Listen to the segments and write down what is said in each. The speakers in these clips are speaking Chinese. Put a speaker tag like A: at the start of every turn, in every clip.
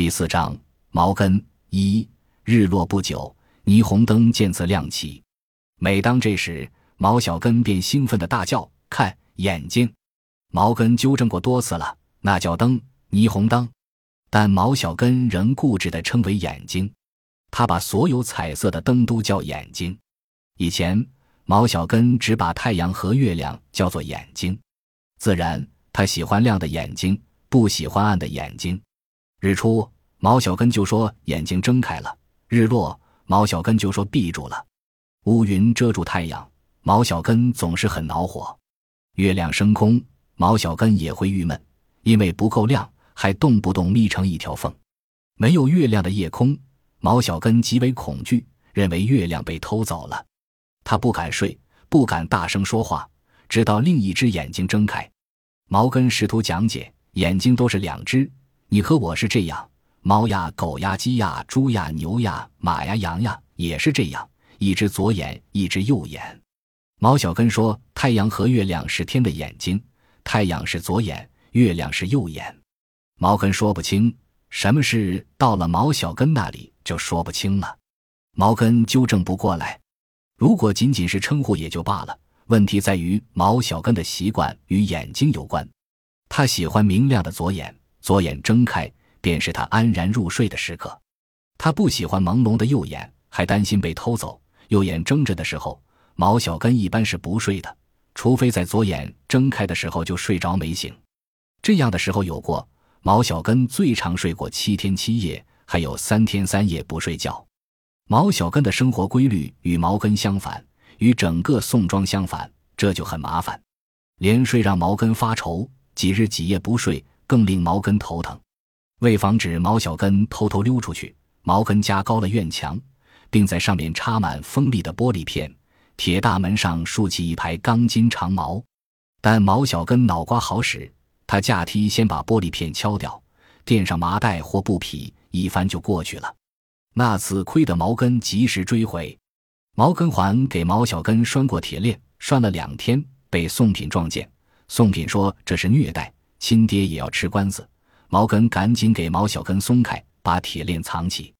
A: 第四章，毛根一日落不久，霓虹灯渐次亮起。每当这时，毛小根便兴奋地大叫：“看眼睛！”毛根纠正过多次了，那叫灯，霓虹灯。但毛小根仍固执地称为眼睛。他把所有彩色的灯都叫眼睛。以前，毛小根只把太阳和月亮叫做眼睛。自然，他喜欢亮的眼睛，不喜欢暗的眼睛。日出，毛小根就说眼睛睁开了；日落，毛小根就说闭住了。乌云遮住太阳，毛小根总是很恼火；月亮升空，毛小根也会郁闷，因为不够亮，还动不动眯成一条缝。没有月亮的夜空。毛小根极为恐惧，认为月亮被偷走了，他不敢睡，不敢大声说话，直到另一只眼睛睁开。毛根试图讲解：眼睛都是两只，你和我是这样，猫呀、狗呀、鸡呀、猪呀、牛呀、马呀、羊呀也是这样，一只左眼，一只右眼。毛小根说：太阳和月亮是天的眼睛，太阳是左眼，月亮是右眼。毛根说不清。什么事到了毛小根那里就说不清了，毛根纠正不过来。如果仅仅是称呼也就罢了，问题在于毛小根的习惯与眼睛有关。他喜欢明亮的左眼，左眼睁开便是他安然入睡的时刻。他不喜欢朦胧的右眼，还担心被偷走。右眼睁着的时候，毛小根一般是不睡的，除非在左眼睁开的时候就睡着没醒。这样的时候有过。毛小根最长睡过七天七夜，还有三天三夜不睡觉。毛小根的生活规律与毛根相反，与整个宋庄相反，这就很麻烦。连睡让毛根发愁，几日几夜不睡更令毛根头疼。为防止毛小根偷偷溜出去，毛根加高了院墙，并在上面插满锋利的玻璃片，铁大门上竖起一排钢筋长矛。但毛小根脑瓜好使。他架梯先把玻璃片敲掉，垫上麻袋或布匹，一翻就过去了。那次亏得毛根及时追回。毛根还给毛小根拴过铁链，拴了两天，被宋品撞见。宋品说这是虐待，亲爹也要吃官司。毛根赶紧给毛小根松开，把铁链藏起。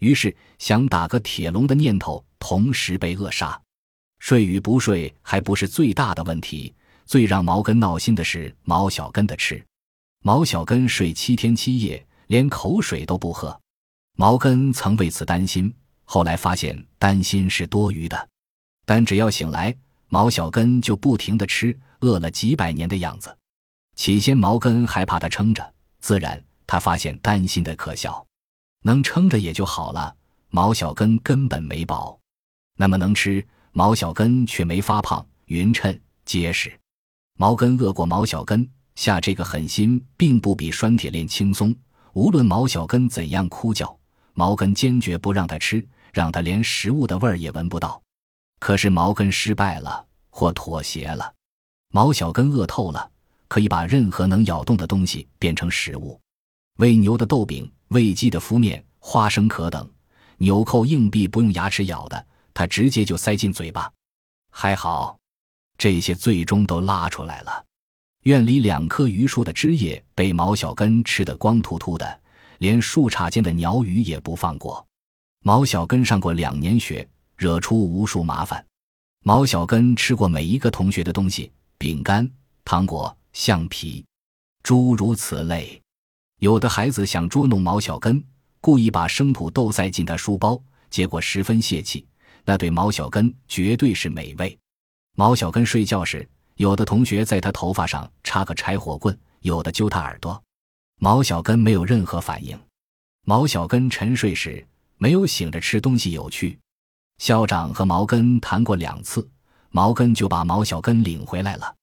A: 于是想打个铁笼的念头同时被扼杀。睡与不睡还不是最大的问题。最让毛根闹心的是毛小根的吃，毛小根睡七天七夜，连口水都不喝。毛根曾为此担心，后来发现担心是多余的。但只要醒来，毛小根就不停的吃，饿了几百年的样子。起先毛根还怕他撑着，自然他发现担心的可笑。能撑着也就好了，毛小根根本没饱。那么能吃，毛小根却没发胖，匀称结实。毛根饿过毛小根，下这个狠心并不比拴铁链轻松。无论毛小根怎样哭叫，毛根坚决不让他吃，让他连食物的味儿也闻不到。可是毛根失败了，或妥协了。毛小根饿透了，可以把任何能咬动的东西变成食物：喂牛的豆饼、喂鸡的麸面、花生壳等。纽扣硬币不用牙齿咬的，他直接就塞进嘴巴。还好。这些最终都拉出来了。院里两棵榆树的枝叶被毛小根吃得光秃秃的，连树杈间的鸟语也不放过。毛小根上过两年学，惹出无数麻烦。毛小根吃过每一个同学的东西，饼干、糖果、橡皮，诸如此类。有的孩子想捉弄毛小根，故意把生土豆塞进他书包，结果十分泄气。那对毛小根绝对是美味。毛小根睡觉时，有的同学在他头发上插个柴火棍，有的揪他耳朵，毛小根没有任何反应。毛小根沉睡时，没有醒着吃东西有趣。校长和毛根谈过两次，毛根就把毛小根领回来了。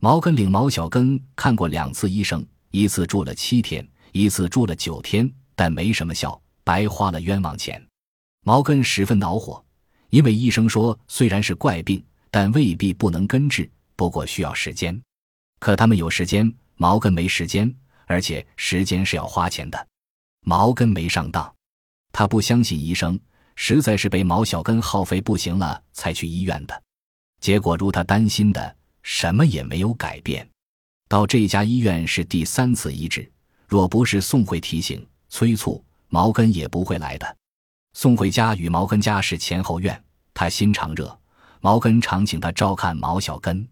A: 毛根领毛小根看过两次医生，一次住了七天，一次住了九天，但没什么效，白花了冤枉钱。毛根十分恼火，因为医生说虽然是怪病。但未必不能根治，不过需要时间。可他们有时间，毛根没时间，而且时间是要花钱的。毛根没上当，他不相信医生，实在是被毛小根耗费不行了才去医院的。结果如他担心的，什么也没有改变。到这家医院是第三次医治，若不是宋慧提醒，催促，毛根也不会来的。宋慧家与毛根家是前后院，他心肠热，毛根常请他照看毛小根。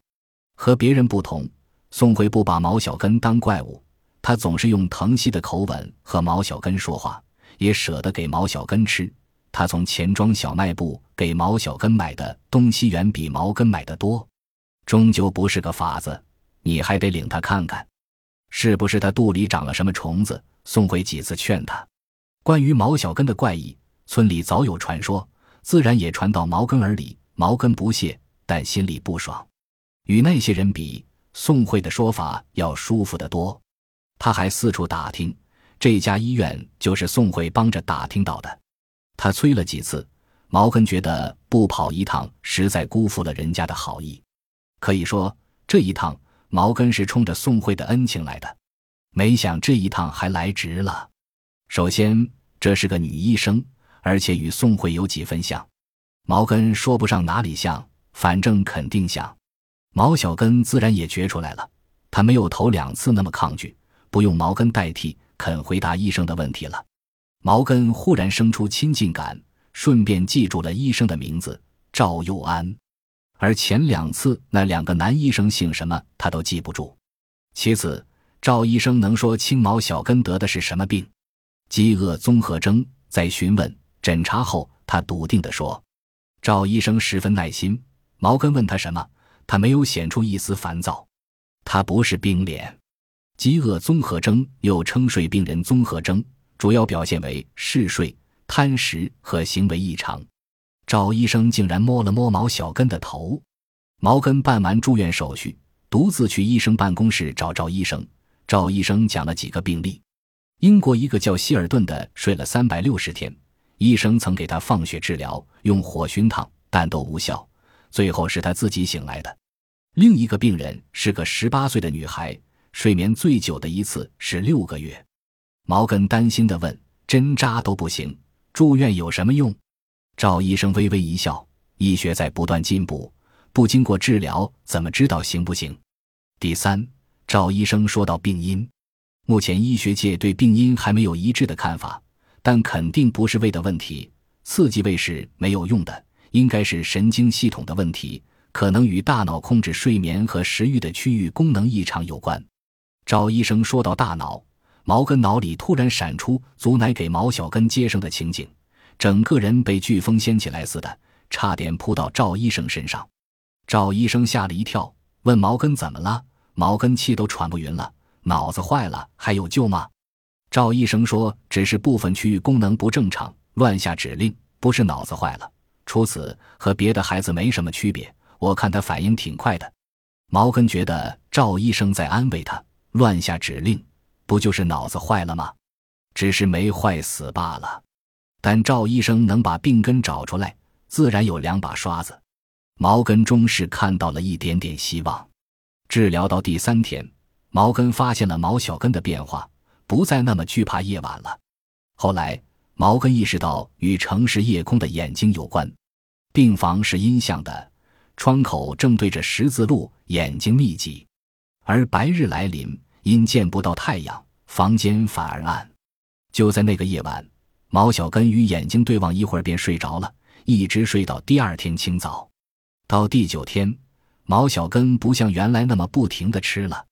A: 和别人不同，宋慧不把毛小根当怪物，他总是用疼惜的口吻和毛小根说话，也舍得给毛小根吃。他从钱庄小卖部给毛小根买的东西远比毛根买的多，终究不是个法子。你还得领他看看，是不是他肚里长了什么虫子？宋慧几次劝他。关于毛小根的怪异，村里早有传说，自然也传到毛根耳里。毛根不屑，但心里不爽。与那些人比，宋慧的说法要舒服得多。他还四处打听，这家医院就是宋慧帮着打听到的。他催了几次，毛根觉得不跑一趟，实在辜负了人家的好意。可以说，这一趟。毛根是冲着宋慧的恩情来的，没想这一趟还来值了。首先，这是个女医生，而且与宋慧有几分像。毛根说不上哪里像，反正肯定像。毛小根自然也觉出来了，他没有头两次那么抗拒，不用毛根代替，肯回答医生的问题了。毛根忽然生出亲近感，顺便记住了医生的名字赵佑安。而前两次那两个男医生姓什么，他都记不住。其次，赵医生能说清毛小根得的是什么病？饥饿综合征。在询问诊查后，他笃定地说：“赵医生十分耐心。毛根问他什么，他没有显出一丝烦躁。他不是冰脸。饥饿综合征又称睡病人综合征，主要表现为嗜睡、贪食和行为异常。”赵医生竟然摸了摸毛小根的头，毛根办完住院手续，独自去医生办公室找赵医生。赵医生讲了几个病例：英国一个叫希尔顿的睡了三百六十天，医生曾给他放血治疗，用火熏烫，但都无效，最后是他自己醒来的。另一个病人是个十八岁的女孩，睡眠最久的一次是六个月。毛根担心地问：“针扎都不行，住院有什么用？”赵医生微微一笑：“医学在不断进步，不经过治疗，怎么知道行不行？”第三，赵医生说到病因，目前医学界对病因还没有一致的看法，但肯定不是胃的问题，刺激胃是没有用的，应该是神经系统的问题，可能与大脑控制睡眠和食欲的区域功能异常有关。赵医生说到大脑，毛根脑里突然闪出祖奶给毛小根接生的情景。整个人被飓风掀起来似的，差点扑到赵医生身上。赵医生吓了一跳，问毛根怎么了？毛根气都喘不匀了，脑子坏了还有救吗？赵医生说，只是部分区域功能不正常，乱下指令，不是脑子坏了。除此和别的孩子没什么区别。我看他反应挺快的。毛根觉得赵医生在安慰他，乱下指令，不就是脑子坏了吗？只是没坏死罢了。但赵医生能把病根找出来，自然有两把刷子。毛根终是看到了一点点希望。治疗到第三天，毛根发现了毛小根的变化，不再那么惧怕夜晚了。后来，毛根意识到与城市夜空的眼睛有关。病房是阴向的，窗口正对着十字路，眼睛密集。而白日来临，因见不到太阳，房间反而暗。就在那个夜晚。毛小根与眼睛对望一会儿，便睡着了，一直睡到第二天清早。到第九天，毛小根不像原来那么不停的吃了。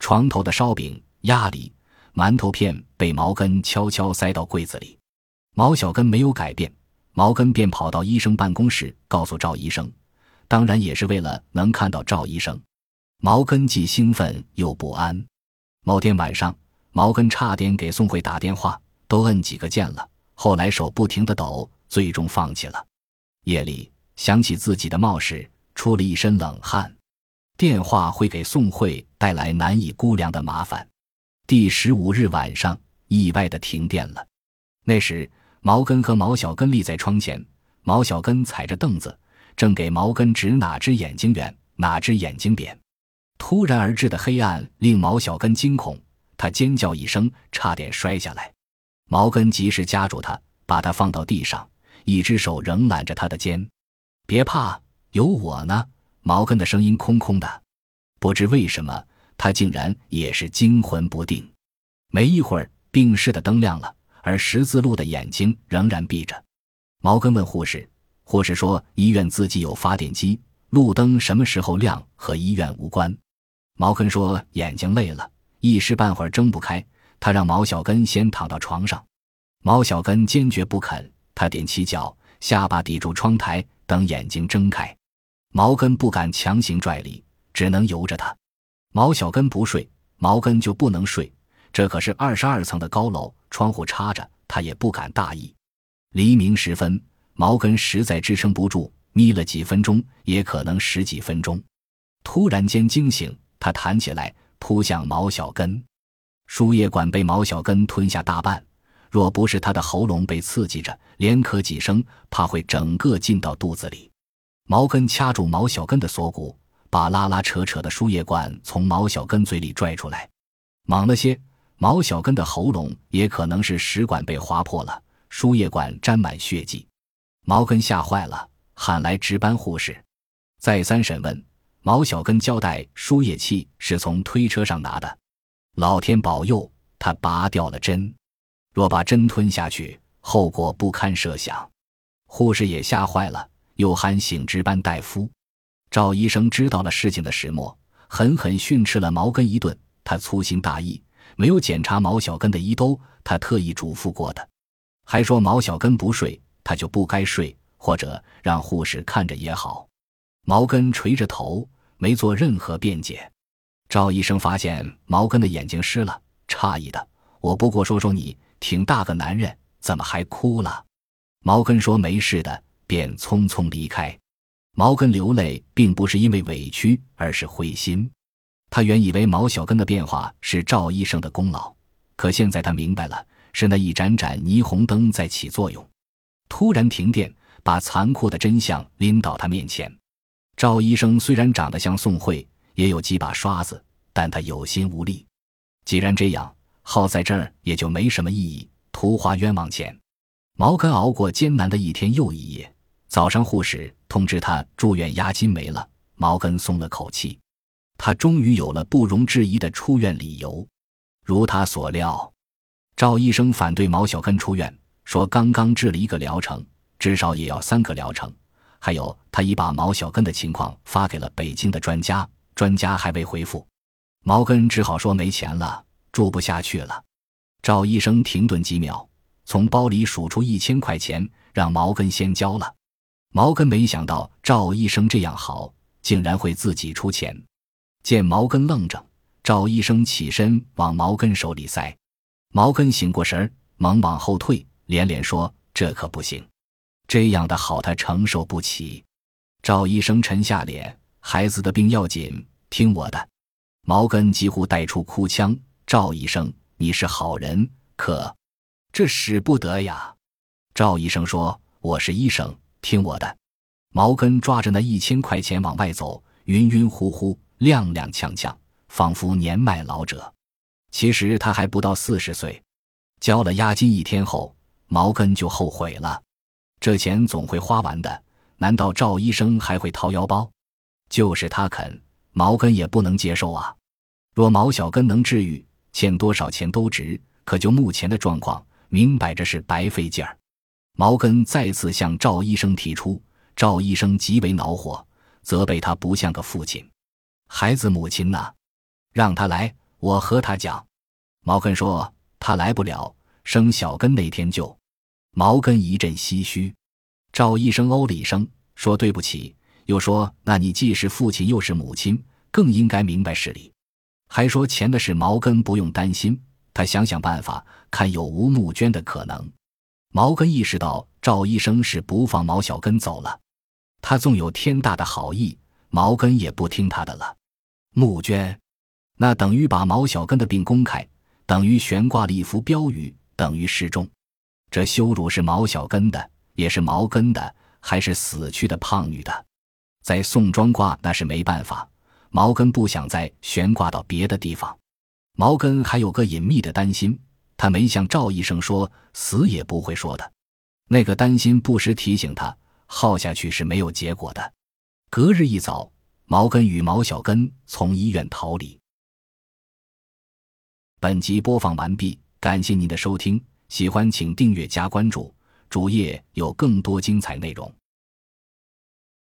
A: 床头的烧饼、鸭梨、馒头片被毛根悄悄塞到柜子里。毛小根没有改变，毛根便跑到医生办公室，告诉赵医生，当然也是为了能看到赵医生。毛根既兴奋又不安。某天晚上，毛根差点给宋慧打电话，都摁几个键了。后来手不停的抖，最终放弃了。夜里想起自己的冒失，出了一身冷汗。电话会给宋慧带来难以估量的麻烦。第十五日晚上，意外的停电了。那时，毛根和毛小根立在窗前，毛小根踩着凳子，正给毛根指哪只眼睛圆，哪只眼睛扁。突然而至的黑暗令毛小根惊恐，他尖叫一声，差点摔下来。毛根及时夹住他，把他放到地上，一只手仍揽着他的肩。别怕，有我呢。毛根的声音空空的，不知为什么，他竟然也是惊魂不定。没一会儿，病室的灯亮了，而十字路的眼睛仍然闭着。毛根问护士，护士说医院自己有发电机，路灯什么时候亮和医院无关。毛根说眼睛累了，一时半会儿睁不开。他让毛小根先躺到床上，毛小根坚决不肯。他踮起脚，下巴抵住窗台，等眼睛睁开。毛根不敢强行拽离，只能由着他。毛小根不睡，毛根就不能睡。这可是二十二层的高楼，窗户插着，他也不敢大意。黎明时分，毛根实在支撑不住，眯了几分钟，也可能十几分钟。突然间惊醒，他弹起来，扑向毛小根。输液管被毛小根吞下大半，若不是他的喉咙被刺激着，连咳几声，怕会整个进到肚子里。毛根掐住毛小根的锁骨，把拉拉扯扯的输液管从毛小根嘴里拽出来，猛了些。毛小根的喉咙也可能是食管被划破了，输液管沾满血迹。毛根吓坏了，喊来值班护士，再三审问。毛小根交代，输液器是从推车上拿的。老天保佑，他拔掉了针。若把针吞下去，后果不堪设想。护士也吓坏了，又喊醒值班大夫。赵医生知道了事情的始末，狠狠训斥了毛根一顿。他粗心大意，没有检查毛小根的衣兜，他特意嘱咐过的，还说毛小根不睡，他就不该睡，或者让护士看着也好。毛根垂着头，没做任何辩解。赵医生发现毛根的眼睛湿了，诧异的：“我不过说说你，挺大个男人，怎么还哭了？”毛根说：“没事的。”便匆匆离开。毛根流泪并不是因为委屈，而是灰心。他原以为毛小根的变化是赵医生的功劳，可现在他明白了，是那一盏盏霓虹灯在起作用。突然停电，把残酷的真相拎到他面前。赵医生虽然长得像宋慧。也有几把刷子，但他有心无力。既然这样，耗在这儿也就没什么意义，徒花冤枉钱。毛根熬过艰难的一天又一夜，早上护士通知他住院押金没了，毛根松了口气，他终于有了不容置疑的出院理由。如他所料，赵医生反对毛小根出院，说刚刚治了一个疗程，至少也要三个疗程。还有，他已把毛小根的情况发给了北京的专家。专家还未回复，毛根只好说没钱了，住不下去了。赵医生停顿几秒，从包里数出一千块钱，让毛根先交了。毛根没想到赵医生这样好，竟然会自己出钱。见毛根愣着，赵医生起身往毛根手里塞。毛根醒过神儿，忙往后退，连连说：“这可不行，这样的好他承受不起。”赵医生沉下脸。孩子的病要紧，听我的。毛根几乎带出哭腔：“赵医生，你是好人，可这使不得呀。”赵医生说：“我是医生，听我的。”毛根抓着那一千块钱往外走，晕晕乎乎，踉踉跄跄，仿佛年迈老者。其实他还不到四十岁。交了押金一天后，毛根就后悔了。这钱总会花完的，难道赵医生还会掏腰包？就是他肯，毛根也不能接受啊！若毛小根能治愈，欠多少钱都值。可就目前的状况，明摆着是白费劲儿。毛根再次向赵医生提出，赵医生极为恼火，责备他不像个父亲。孩子母亲呢？让他来，我和他讲。毛根说他来不了，生小根那天就。毛根一阵唏嘘。赵医生哦了一声，说对不起。又说：“那你既是父亲又是母亲，更应该明白事理。”还说钱的事，毛根不用担心，他想想办法，看有无募捐的可能。毛根意识到赵医生是不放毛小根走了，他纵有天大的好意，毛根也不听他的了。募捐，那等于把毛小根的病公开，等于悬挂了一幅标语，等于示众。这羞辱是毛小根的，也是毛根的，还是死去的胖女的？在宋庄挂那是没办法，毛根不想再悬挂到别的地方。毛根还有个隐秘的担心，他没向赵医生说，死也不会说的。那个担心不时提醒他，耗下去是没有结果的。隔日一早，毛根与毛小根从医院逃离。本集播放完毕，感谢您的收听，喜欢请订阅加关注，主页有更多精彩内容。